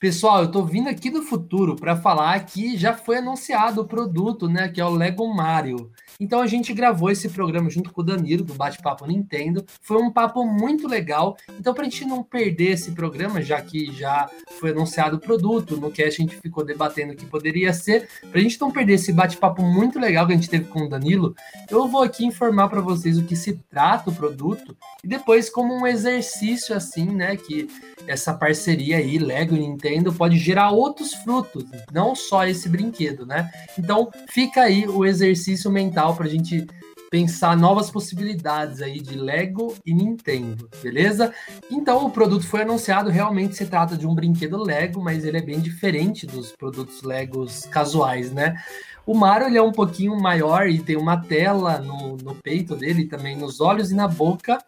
Pessoal, eu tô vindo aqui do futuro para falar que já foi anunciado o produto, né, que é o Lego Mario. Então a gente gravou esse programa junto com o Danilo do Bate-Papo Nintendo. Foi um papo muito legal. Então para a gente não perder esse programa, já que já foi anunciado o produto, no que a gente ficou debatendo o que poderia ser, para a gente não perder esse bate-papo muito legal que a gente teve com o Danilo, eu vou aqui informar para vocês o que se trata o produto e depois como um exercício assim, né, que essa parceria aí Lego e Nintendo pode gerar outros frutos, não só esse brinquedo, né? Então fica aí o exercício mental para a gente pensar novas possibilidades aí de Lego e Nintendo, beleza? Então o produto foi anunciado, realmente se trata de um brinquedo Lego, mas ele é bem diferente dos produtos Legos casuais, né? O Mario ele é um pouquinho maior e tem uma tela no, no peito dele, também nos olhos e na boca,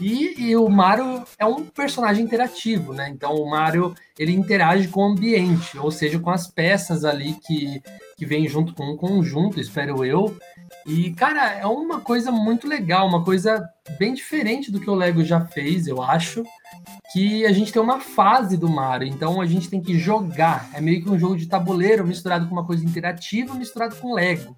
e, e, o Mario é um personagem interativo, né? Então o Mario ele interage com o ambiente, ou seja, com as peças ali que, que vem junto com um conjunto, espero eu. E, cara, é uma coisa muito legal, uma coisa bem diferente do que o Lego já fez, eu acho. Que a gente tem uma fase do Mario, então a gente tem que jogar. É meio que um jogo de tabuleiro misturado com uma coisa interativa, misturado com Lego.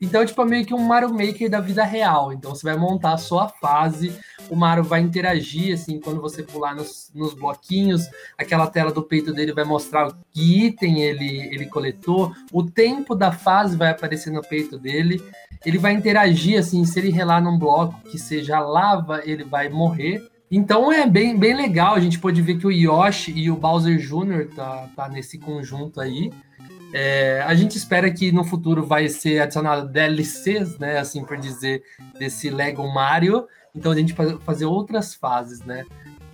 Então, tipo, é meio que um Mario Maker da vida real. Então, você vai montar a sua fase, o Mario vai interagir, assim, quando você pular nos, nos bloquinhos, aquela tela do peito dele vai mostrar que item ele, ele coletou, o tempo da fase vai aparecer no peito dele, ele vai interagir, assim, se ele relar num bloco que seja lava, ele vai morrer. Então é bem, bem legal, a gente pode ver que o Yoshi e o Bowser Jr. tá, tá nesse conjunto aí. É, a gente espera que no futuro vai ser adicionado DLCs, né, assim por dizer, desse Lego Mario. Então a gente vai fazer outras fases, né?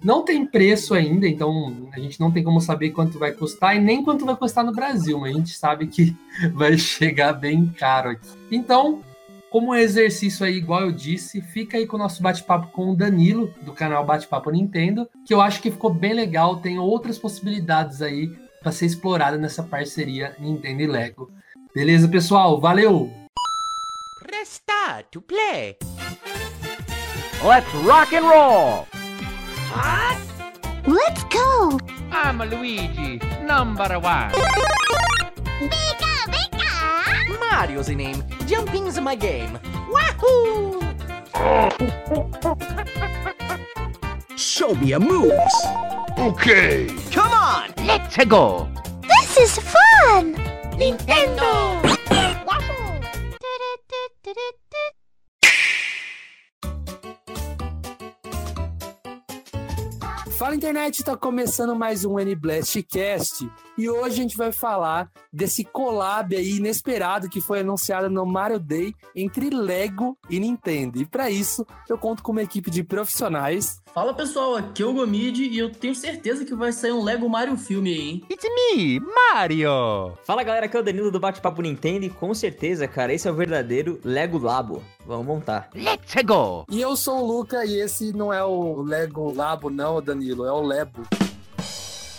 Não tem preço ainda, então a gente não tem como saber quanto vai custar e nem quanto vai custar no Brasil, mas a gente sabe que vai chegar bem caro aqui. Então, como exercício aí, igual eu disse, fica aí com o nosso bate-papo com o Danilo, do canal Bate-Papo Nintendo, que eu acho que ficou bem legal, tem outras possibilidades aí para ser explorada nessa parceria Nintendo e Lego. Beleza, pessoal? Valeu! Restart to play. Let's rock and roll. What? Let's go. I'm Luigi, number one. Bika, bika. Mario's the name. Jumping's my game. Wahoo! Show me a moves. Okay. Come on, let's go. This is fun. Nintendo. Wahoo! Fala internet, está começando mais um N-Blast Cast e hoje a gente vai falar desse collab aí inesperado que foi anunciado no Mario Day entre Lego e Nintendo. E para isso, eu conto com uma equipe de profissionais. Fala pessoal, aqui é o Gomid e eu tenho certeza que vai sair um Lego Mario filme aí, hein? It's me, Mario. Fala galera, aqui é o Danilo do Bate-Papo Nintendo e com certeza, cara, esse é o verdadeiro Lego Labo. Vamos montar. Let's go. E eu sou o Luca e esse não é o Lego Labo não, Danilo, é o Lebo.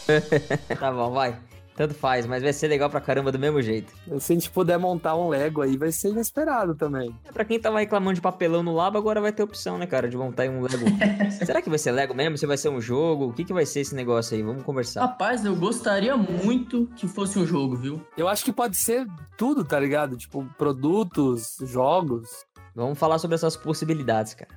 tá bom, vai. Tanto faz, mas vai ser legal pra caramba do mesmo jeito. Se a gente puder montar um Lego aí, vai ser inesperado também. É, pra quem tava reclamando de papelão no Labo, agora vai ter opção, né, cara, de montar um Lego. Será que vai ser Lego mesmo? Se vai ser um jogo? O que, que vai ser esse negócio aí? Vamos conversar. Rapaz, eu gostaria muito que fosse um jogo, viu? Eu acho que pode ser tudo, tá ligado? Tipo, produtos, jogos. Vamos falar sobre essas possibilidades, cara.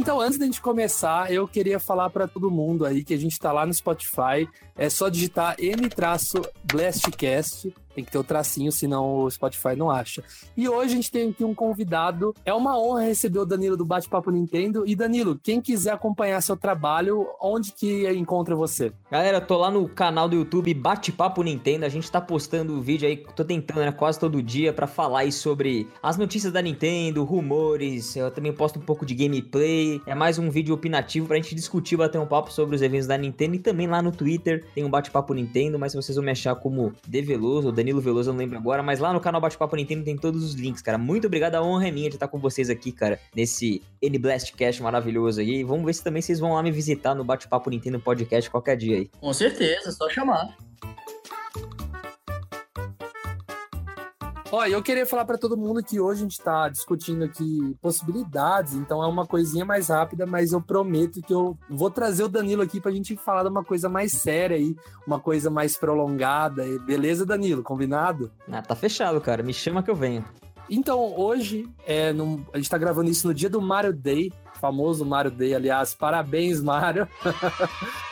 Então, antes da gente começar, eu queria falar para todo mundo aí que a gente tá lá no Spotify. É só digitar N-Blastcast tem que ter o tracinho, senão o Spotify não acha. E hoje a gente tem aqui um convidado. É uma honra receber o Danilo do Bate-Papo Nintendo. E Danilo, quem quiser acompanhar seu trabalho, onde que encontra você? Galera, tô lá no canal do YouTube Bate-Papo Nintendo. A gente tá postando vídeo aí, tô tentando, né, quase todo dia para falar aí sobre as notícias da Nintendo, rumores. Eu também posto um pouco de gameplay. É mais um vídeo opinativo pra gente discutir, bater um papo sobre os eventos da Nintendo. E também lá no Twitter tem um Bate-Papo Nintendo, mas se vocês vão me achar como Develoso Danilo Veloso, eu não lembro agora, mas lá no canal Bate-Papo Nintendo tem todos os links, cara. Muito obrigado, a honra é minha de estar com vocês aqui, cara, nesse N-Blast Cast maravilhoso aí. Vamos ver se também vocês vão lá me visitar no Bate-Papo Nintendo Podcast qualquer dia aí. Com certeza, só chamar. Ó, eu queria falar para todo mundo que hoje a gente tá discutindo aqui possibilidades, então é uma coisinha mais rápida, mas eu prometo que eu vou trazer o Danilo aqui pra gente falar de uma coisa mais séria aí, uma coisa mais prolongada. Beleza, Danilo? Combinado? Ah, tá fechado, cara. Me chama que eu venho. Então, hoje, é, num- a gente tá gravando isso no dia do Mario Day, famoso Mario Day, aliás, parabéns, Mario.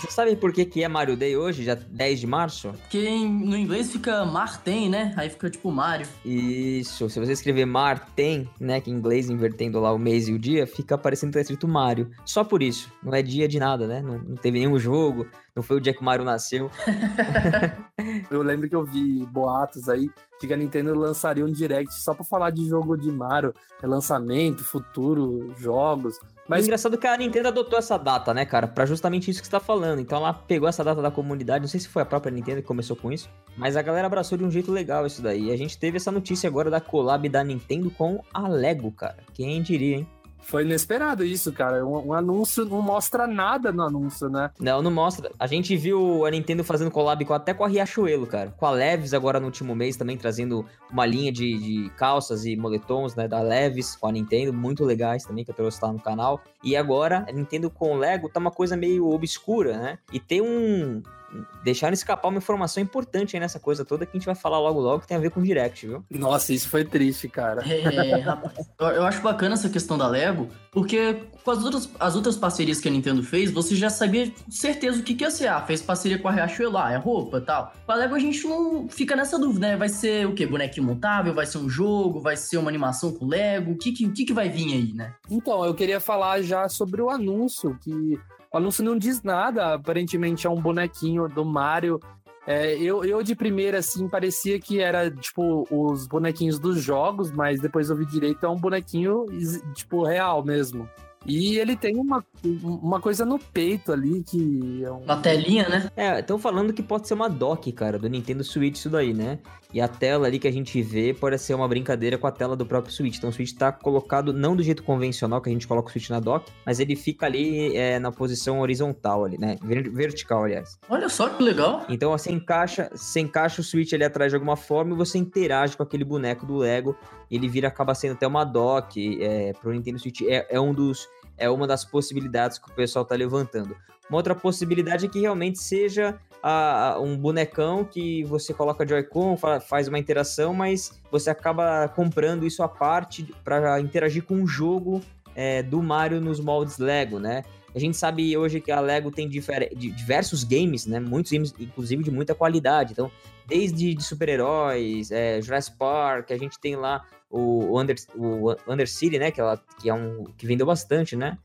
Você sabe por que, que é Mario Day hoje, já 10 de março? Porque no inglês fica Martin, né? Aí fica tipo Mario. Isso, se você escrever Marten, né, que em inglês invertendo lá o mês e o dia, fica parecendo que tá escrito Mario. Só por isso, não é dia de nada, né? Não, não teve nenhum jogo, não foi o dia que o Mario nasceu. Eu lembro que eu vi boatos aí de que a Nintendo lançaria um direct só pra falar de jogo de Mario, lançamento, futuro, jogos. Mas o engraçado é que a Nintendo adotou essa data, né, cara, Pra justamente isso que você tá falando. Então ela pegou essa data da comunidade, não sei se foi a própria Nintendo que começou com isso, mas a galera abraçou de um jeito legal isso daí. E a gente teve essa notícia agora da collab da Nintendo com a Lego, cara. Quem diria, hein? Foi inesperado isso, cara. Um, um anúncio não mostra nada no anúncio, né? Não, não mostra. A gente viu a Nintendo fazendo collab com, até com a Riachuelo, cara. Com a Leves agora no último mês também trazendo uma linha de, de calças e moletons, né, da Leves com a Nintendo, muito legais também, que eu trouxe lá no canal. E agora, a Nintendo com o Lego tá uma coisa meio obscura, né? E tem um... Deixaram escapar uma informação importante aí nessa coisa toda que a gente vai falar logo logo, que tem a ver com o Direct, viu? Nossa, isso foi triste, cara. É, rapaz, eu, acho bacana essa questão da Lego, porque com as outras, as outras parcerias que a Nintendo fez, você já sabia com certeza o que, que ia ser. Ah, fez parceria com a Riachuelo, ah, é roupa e tal. Com a Lego a gente não fica nessa dúvida, né? Vai ser o quê? Bonequinho montável? Vai ser um jogo? Vai ser uma animação com Lego? O que, que, o que, que vai vir aí, né? Então, eu queria falar já sobre o anúncio, que o anúncio não diz nada, aparentemente é um bonequinho do Mario. É, eu, eu de primeira, assim, parecia que era, tipo, os bonequinhos dos jogos, mas depois eu vi direito, é um bonequinho, tipo, real mesmo. E ele tem uma, uma coisa no peito ali que é um... Na telinha, né? É, estão falando que pode ser uma dock, cara, do Nintendo Switch isso daí, né? E a tela ali que a gente vê pode ser uma brincadeira com a tela do próprio Switch. Então o Switch tá colocado não do jeito convencional que a gente coloca o Switch na dock, mas ele fica ali é, na posição horizontal ali, né? Ver- Vertical, aliás. Olha só que legal. Então você encaixa, você encaixa o Switch ali atrás de alguma forma e você interage com aquele boneco do Lego. E ele vira, acaba sendo até uma dock é, pro Nintendo Switch. É, é um dos, é uma das possibilidades que o pessoal tá levantando. Uma outra possibilidade é que realmente seja a- a- um bonecão que você coloca Joy-Con, fa- faz uma interação, mas você acaba comprando isso à parte para interagir com o jogo é, do Mario nos moldes Lego, né? A gente sabe hoje que a Lego tem diversos games, né? Muitos games, inclusive, de muita qualidade. Então, desde de super-heróis, é, Jurassic Park, a gente tem lá o Under, o Undercity, né? Que, ela, que é um que vendeu bastante, né?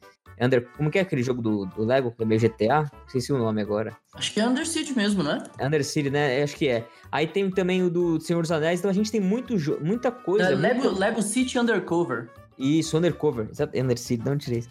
Under, como que é aquele jogo do, do Lego, que é meio GTA? Esqueci o nome agora. Acho que é Undercity mesmo, né? Undercity, né? Acho que é. Aí tem também o do Senhor dos Anéis, então a gente tem muito muita coisa. É Lego, muito- Lego City Undercover. Isso, Undercover. Undercity, não tirei isso.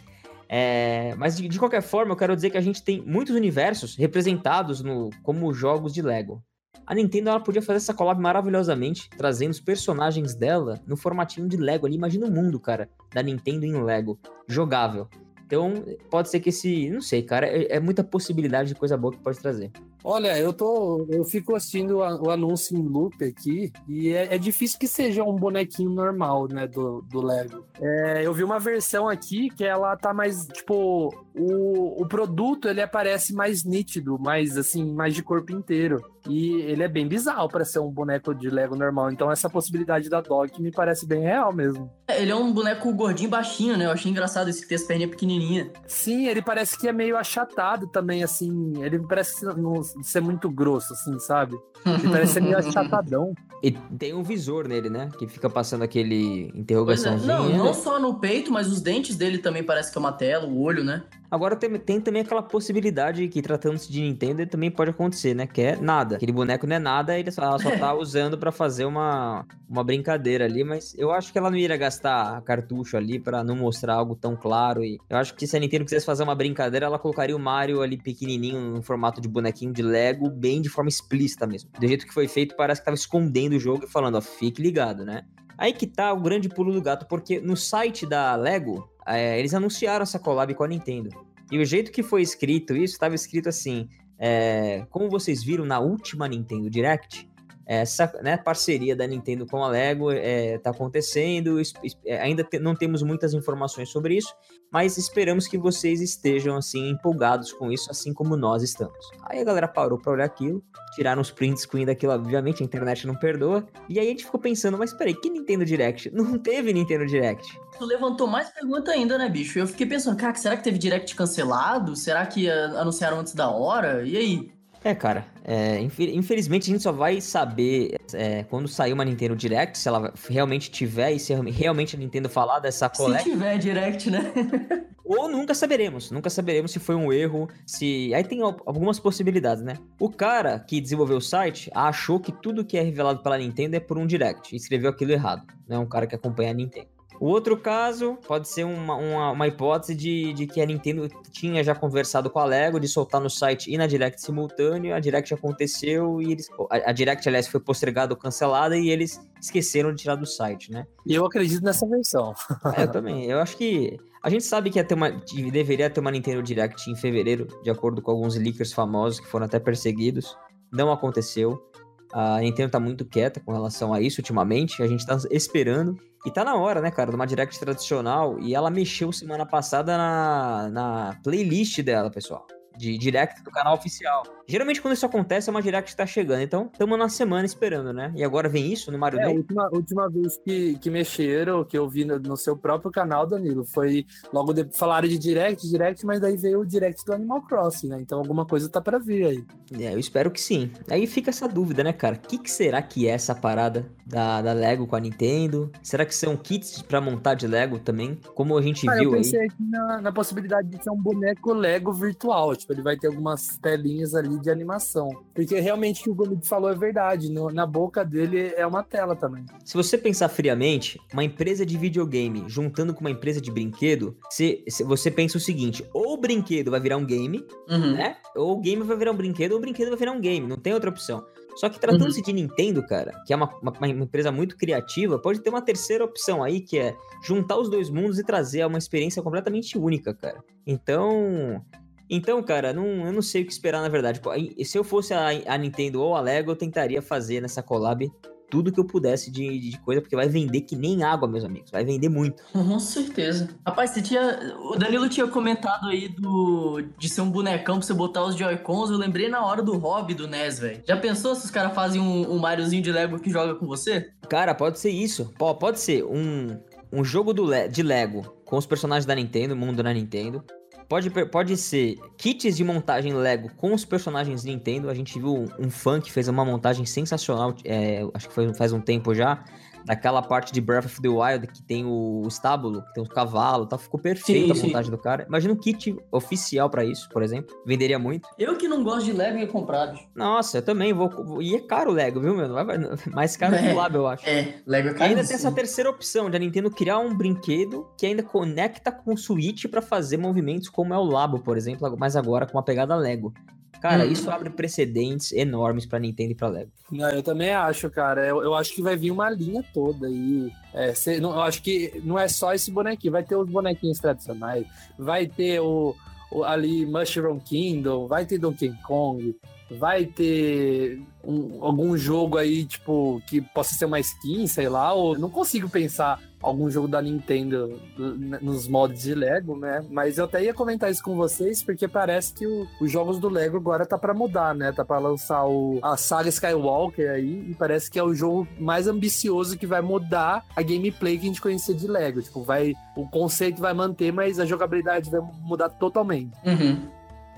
É, mas de, de qualquer forma, eu quero dizer que a gente tem muitos universos representados no, como jogos de Lego. A Nintendo ela podia fazer essa collab maravilhosamente, trazendo os personagens dela no formatinho de Lego ali. Imagina o mundo, cara, da Nintendo em Lego, jogável. Então, pode ser que esse. Não sei, cara, é, é muita possibilidade de coisa boa que pode trazer. Olha, eu tô. Eu fico assistindo o anúncio em loop aqui e é, é difícil que seja um bonequinho normal, né, do, do Lego. É, eu vi uma versão aqui que ela tá mais, tipo, o, o produto ele aparece mais nítido, mais assim, mais de corpo inteiro. E ele é bem bizarro pra ser um boneco de Lego normal. Então essa possibilidade da Doc me parece bem real mesmo. É, Ele é um boneco gordinho baixinho, né? Eu achei engraçado esse que tem as perninhas pequenininhas. Sim, ele parece que é meio achatado também, assim. Ele parece não ser muito grosso, assim, sabe? Ele parece ser meio achatadão. E tem um visor nele, né? Que fica passando aquele Pois é. interrogaçãozinho. Não, não só no peito, mas os dentes dele também parece que é uma tela, o olho, né? Agora tem, tem também aquela possibilidade que, tratando-se de Nintendo, também pode acontecer, né? Que é nada. Aquele boneco não é nada, ele só, ela só tá usando pra fazer uma, uma brincadeira ali, mas eu acho que ela não iria gastar cartucho ali pra não mostrar algo tão claro. E eu acho que se a Nintendo quisesse fazer uma brincadeira, ela colocaria o Mario ali pequenininho, no formato de bonequinho de Lego, bem de forma explícita mesmo. Do jeito que foi feito, parece que tava escondendo o jogo e falando, ó, fique ligado, né? Aí que tá o grande pulo do gato, porque no site da Lego, é, eles anunciaram essa collab com a Nintendo. E o jeito que foi escrito isso, estava escrito assim: é, como vocês viram na última Nintendo Direct, essa né, parceria da Nintendo com a Lego é, tá acontecendo, é, ainda te- não temos muitas informações sobre isso, mas esperamos que vocês estejam assim empolgados com isso, assim como nós estamos. Aí a galera parou pra olhar aquilo, tiraram os print screen daquilo, obviamente a internet não perdoa, e aí a gente ficou pensando, mas peraí, que Nintendo Direct? Não teve Nintendo Direct. Tu levantou mais pergunta ainda, né, bicho? Eu fiquei pensando, cara, será que teve direct cancelado? Será que ah, anunciaram antes da hora? E aí? É, cara, é, infe- infelizmente a gente só vai saber é, quando sair uma Nintendo Direct, se ela realmente tiver e se realmente a Nintendo falar dessa Se coleta. tiver direct, né? Ou nunca saberemos. Nunca saberemos se foi um erro, se. Aí tem al- algumas possibilidades, né? O cara que desenvolveu o site achou que tudo que é revelado pela Nintendo é por um direct e escreveu aquilo errado. Não é um cara que acompanha a Nintendo. O outro caso pode ser uma, uma, uma hipótese de, de que a Nintendo tinha já conversado com a Lego de soltar no site e na Direct simultâneo. A Direct aconteceu e eles. A, a Direct, aliás, foi postergada ou cancelada e eles esqueceram de tirar do site, né? E eu acredito nessa versão. É, eu também. Eu acho que. A gente sabe que ia ter uma, deveria ter uma Nintendo Direct em fevereiro, de acordo com alguns leakers famosos que foram até perseguidos. Não aconteceu. A Nintendo tá muito quieta com relação a isso ultimamente. A gente tá esperando. E tá na hora, né, cara, de uma Direct tradicional. E ela mexeu semana passada na, na playlist dela, pessoal. De Direct do canal oficial. Geralmente, quando isso acontece, é uma Direct que tá chegando. Então, estamos na semana esperando, né? E agora vem isso no Mario É, a Day? última, última vez que, que mexeram, que eu vi no, no seu próprio canal, Danilo, foi logo de, falaram de direct, direct, mas daí veio o direct do Animal Crossing, né? Então alguma coisa tá pra vir aí. É, eu espero que sim. Aí fica essa dúvida, né, cara? O que, que será que é essa parada da, da Lego com a Nintendo? Será que são kits pra montar de Lego também? Como a gente Ah, viu eu aí. pensei aqui na, na possibilidade de ser um boneco Lego virtual. Tipo, ele vai ter algumas telinhas ali de animação. Porque realmente o que o Gomid falou é verdade. no- na boca dele é uma tela também. Se você pensar friamente, uma empresa de videogame juntando com uma empresa de brinquedo, se, se você pensa o seguinte: ou o brinquedo vai virar um game, Uhum. né? Ou o game vai virar um brinquedo, ou o brinquedo vai virar um game. Não tem outra opção. Só que tratando-se de Nintendo, cara, que é uma, uma- uma empresa muito criativa, pode ter uma terceira opção aí, que é juntar os dois mundos e trazer uma experiência completamente única, cara. Então. Então, cara, não, eu não sei o que esperar, na verdade. Se eu fosse a, a Nintendo ou a Lego, eu tentaria fazer nessa collab tudo que eu pudesse de, de coisa, porque vai vender que nem água, meus amigos. Vai vender muito. Com certeza. Rapaz, você tinha. O Danilo tinha comentado aí do. de ser um bonecão pra você botar os Joy-Cons. Eu lembrei na hora do hobby do NES, velho. Já pensou se os caras fazem um, um Mariozinho de Lego que joga com você? Cara, pode ser isso. Pô, pode ser um, um jogo do Le- de Lego com os personagens da Nintendo, mundo da Nintendo. Pode, pode ser kits de montagem Lego com os personagens Nintendo. A gente viu um, um fã que fez uma montagem sensacional, é, acho que foi, faz um tempo já, daquela parte de Breath of the Wild que tem o estábulo, que tem os cavalos, tá? ficou perfeita Sim, a montagem do cara. Imagina um kit oficial pra isso, por exemplo. Venderia muito. Eu que não gosto de Lego ia comprar, bicho. Nossa, eu também vou. E é caro o Lego, viu, meu? Mais caro que É. o Lab, eu acho. É, Lego é E ainda tem essa terceira opção de a Nintendo criar um brinquedo que ainda conecta com o Switch pra fazer movimentos como é o Labo, por exemplo, mas agora com uma pegada Lego. Cara, Hum. isso abre precedentes enormes pra Nintendo e pra Lego. Não, eu também acho, cara. Eu, eu acho que vai vir uma linha toda aí. É, cê- não, eu acho que não é só esse bonequinho. Vai ter os bonequinhos tradicionais. Vai ter o, o- ali Mushroom Kingdom. Vai ter Donkey Kong. Vai ter um- algum jogo aí, tipo, que possa ser uma skin, sei lá. Ou não consigo pensar algum jogo da Nintendo nos modos de Lego, né? Mas eu até ia comentar isso com vocês, porque parece que o- os jogos do Lego agora tá pra mudar, né? Tá pra lançar o, a saga Skywalker aí, e parece que é o jogo mais ambicioso que vai mudar a gameplay que a gente conhecia de Lego. Tipo, vai. O conceito vai manter, mas a jogabilidade vai mudar totalmente. Uhum.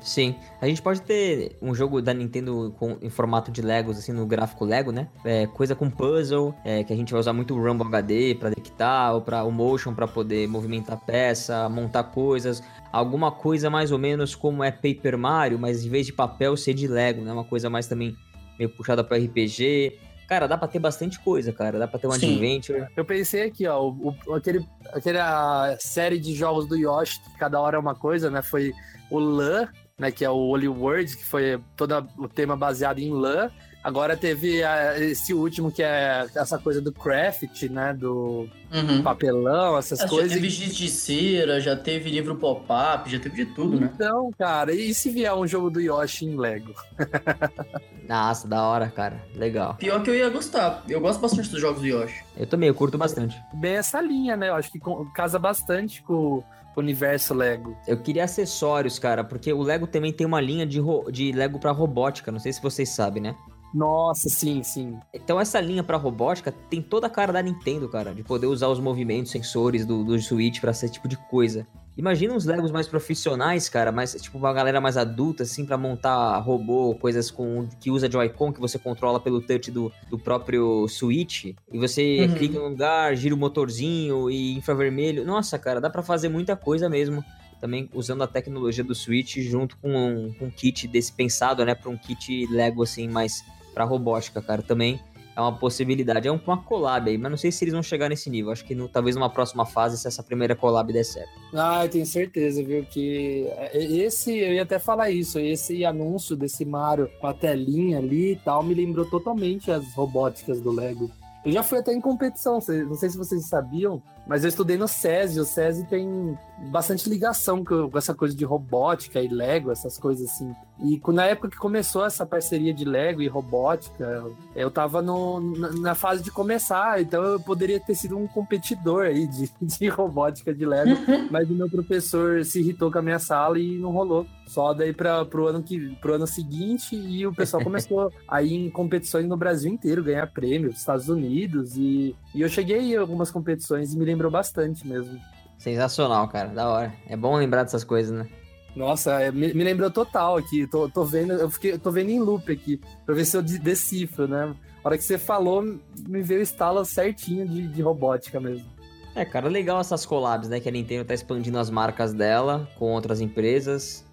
Sim, a gente pode ter um jogo da Nintendo com, em formato de Legos, assim, no gráfico Lego, né? É, coisa com puzzle, é, que a gente vai usar muito o Rumble HD pra detectar, ou para o Motion pra poder movimentar peça, montar coisas. Alguma coisa mais ou menos como é Paper Mario, mas em vez de papel ser de Lego, né? Uma coisa mais também meio puxada para RPG. Cara, dá pra ter bastante coisa, cara. Dá pra ter um Sim. adventure. Eu pensei aqui, ó, o, o- aquele, aquela série de jogos do Yoshi, que cada hora é uma coisa, né? Foi o LAN, né? Que é o Holy World, que foi todo o tema baseado em LAN. Agora teve ah, esse último que é essa coisa do craft, né? Do Uhum. papelão, essas É, já coisas. teve giz de cera, já teve livro pop-up, já teve de tudo, né? Então, cara, e se vier um jogo do Yoshi em Lego? Nossa, da hora, cara. Legal. Pior que eu ia gostar. Eu gosto bastante dos jogos do Yoshi. Eu também, eu curto bastante. Bem essa linha, né? Eu acho que casa bastante com o universo Lego. Eu queria acessórios, cara, porque o Lego também tem uma linha de, de Lego pra robótica, não sei se vocês sabem, né? Nossa, sim, sim. Então essa linha pra robótica tem toda a cara da Nintendo, cara, de poder usar os movimentos, sensores do, do Switch pra esse tipo de coisa. Imagina uns Legos mais profissionais, cara, mais tipo uma galera mais adulta assim pra montar robô, coisas com que usa Joy-Con que você controla pelo touch do, do próprio Switch e você Uhum. clica em um lugar, gira o motorzinho e infravermelho. Nossa, cara, dá pra fazer muita coisa mesmo. Também usando a tecnologia do Switch junto com um, com um kit desse pensado, né, para um kit Lego assim mais pra robótica, cara, também é uma possibilidade. É um- uma collab aí, mas não sei se eles vão chegar nesse nível. Acho que no- talvez numa próxima fase, se essa primeira collab der certo. Ah, eu tenho certeza, viu? Que é, esse, eu ia até falar isso, esse anúncio desse Mario com a telinha ali e tal, me lembrou totalmente as robóticas do Lego. Eu já fui até em competição, não sei se vocês sabiam, mas eu estudei no SESI. O SESI tem bastante ligação com essa coisa de robótica e Lego, essas coisas assim. E na época que começou essa parceria de Lego e robótica, eu tava no- na, fase de começar, então eu poderia ter sido um competidor aí de, de robótica de Lego, mas o meu professor se irritou com a minha sala e não rolou. Só daí para pro ano que pro ano seguinte e o pessoal começou a ir em competições no Brasil inteiro, ganhar prêmio, nos Estados Unidos e, e eu cheguei em algumas competições e me lembrou bastante mesmo. Sensacional, cara, da hora. É bom lembrar dessas coisas, né? Nossa, é, me, me lembrou total aqui. Tô, tô vendo, eu fiquei, tô vendo em loop aqui pra ver se eu de- decifro, né? A hora que você falou, me veio o estalo certinho de, de robótica mesmo. É, cara, legal essas collabs, né? Que a Nintendo tá expandindo as marcas dela com outras empresas.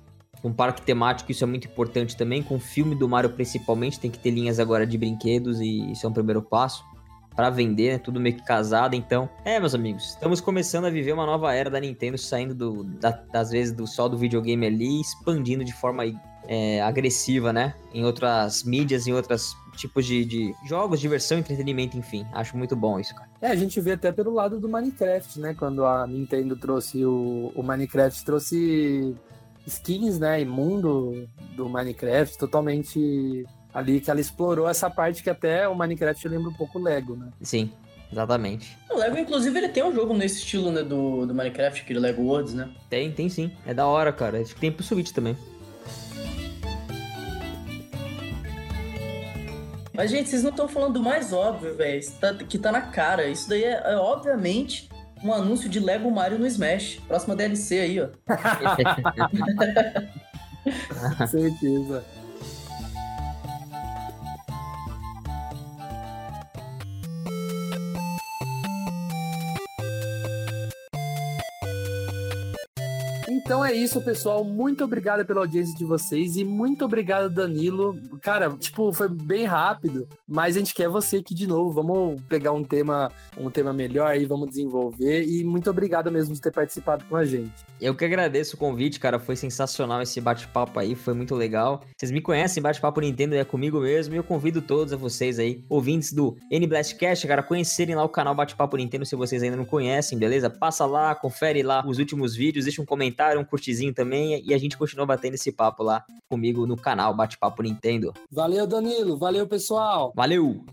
Com parque temático, isso é muito importante também. Com o filme do Mario, principalmente, tem que ter linhas agora de brinquedos e isso é um primeiro passo. Pra vender, né? Tudo meio que casado, então. É, meus amigos, estamos começando a viver uma nova era da Nintendo, saindo do, da- das vezes do só do videogame ali, expandindo de forma é, agressiva, né? Em outras mídias, em outros tipos de, de jogos, diversão, entretenimento, enfim. Acho muito bom isso, cara. É, a gente vê até pelo lado do Minecraft, né? Quando a Nintendo trouxe o, o Minecraft, trouxe skins, né? E mundo do Minecraft totalmente ali, que ela explorou essa parte que até o Minecraft lembra um pouco Lego, né? Sim, exatamente. O Lego, inclusive, ele tem um jogo nesse estilo, né, do, do Minecraft, aquele Lego Worlds, né? Tem, tem sim. É da hora, cara. Acho que tem pro Switch também. Mas, gente, vocês não estão falando do mais óbvio, velho. Tá, que tá na cara. Isso daí é, é, obviamente, um anúncio de Lego Mario no Smash. Próxima DLC aí, ó. Certeza. Então é isso, pessoal. Muito obrigado pela audiência de vocês e muito obrigado, Danilo. Cara, tipo, foi bem rápido, mas a gente quer você aqui de novo. Vamos pegar um tema, um tema melhor aí, vamos desenvolver. E muito obrigado mesmo por ter participado com a gente. Eu que agradeço o convite, cara. Foi sensacional esse bate-papo aí, foi muito legal. Vocês me conhecem, bate-papo Nintendo é comigo mesmo. E eu convido todos a vocês aí, ouvintes do N-Blastcast, cara, conhecerem lá o canal Bate-Papo Nintendo se vocês ainda não conhecem, beleza? Passa lá, confere lá os últimos vídeos, deixa um comentário, um curtizinho também. E a gente continua batendo esse papo lá comigo no canal Bate-Papo Nintendo. Valeu, Danilo. Valeu, pessoal. Valeu!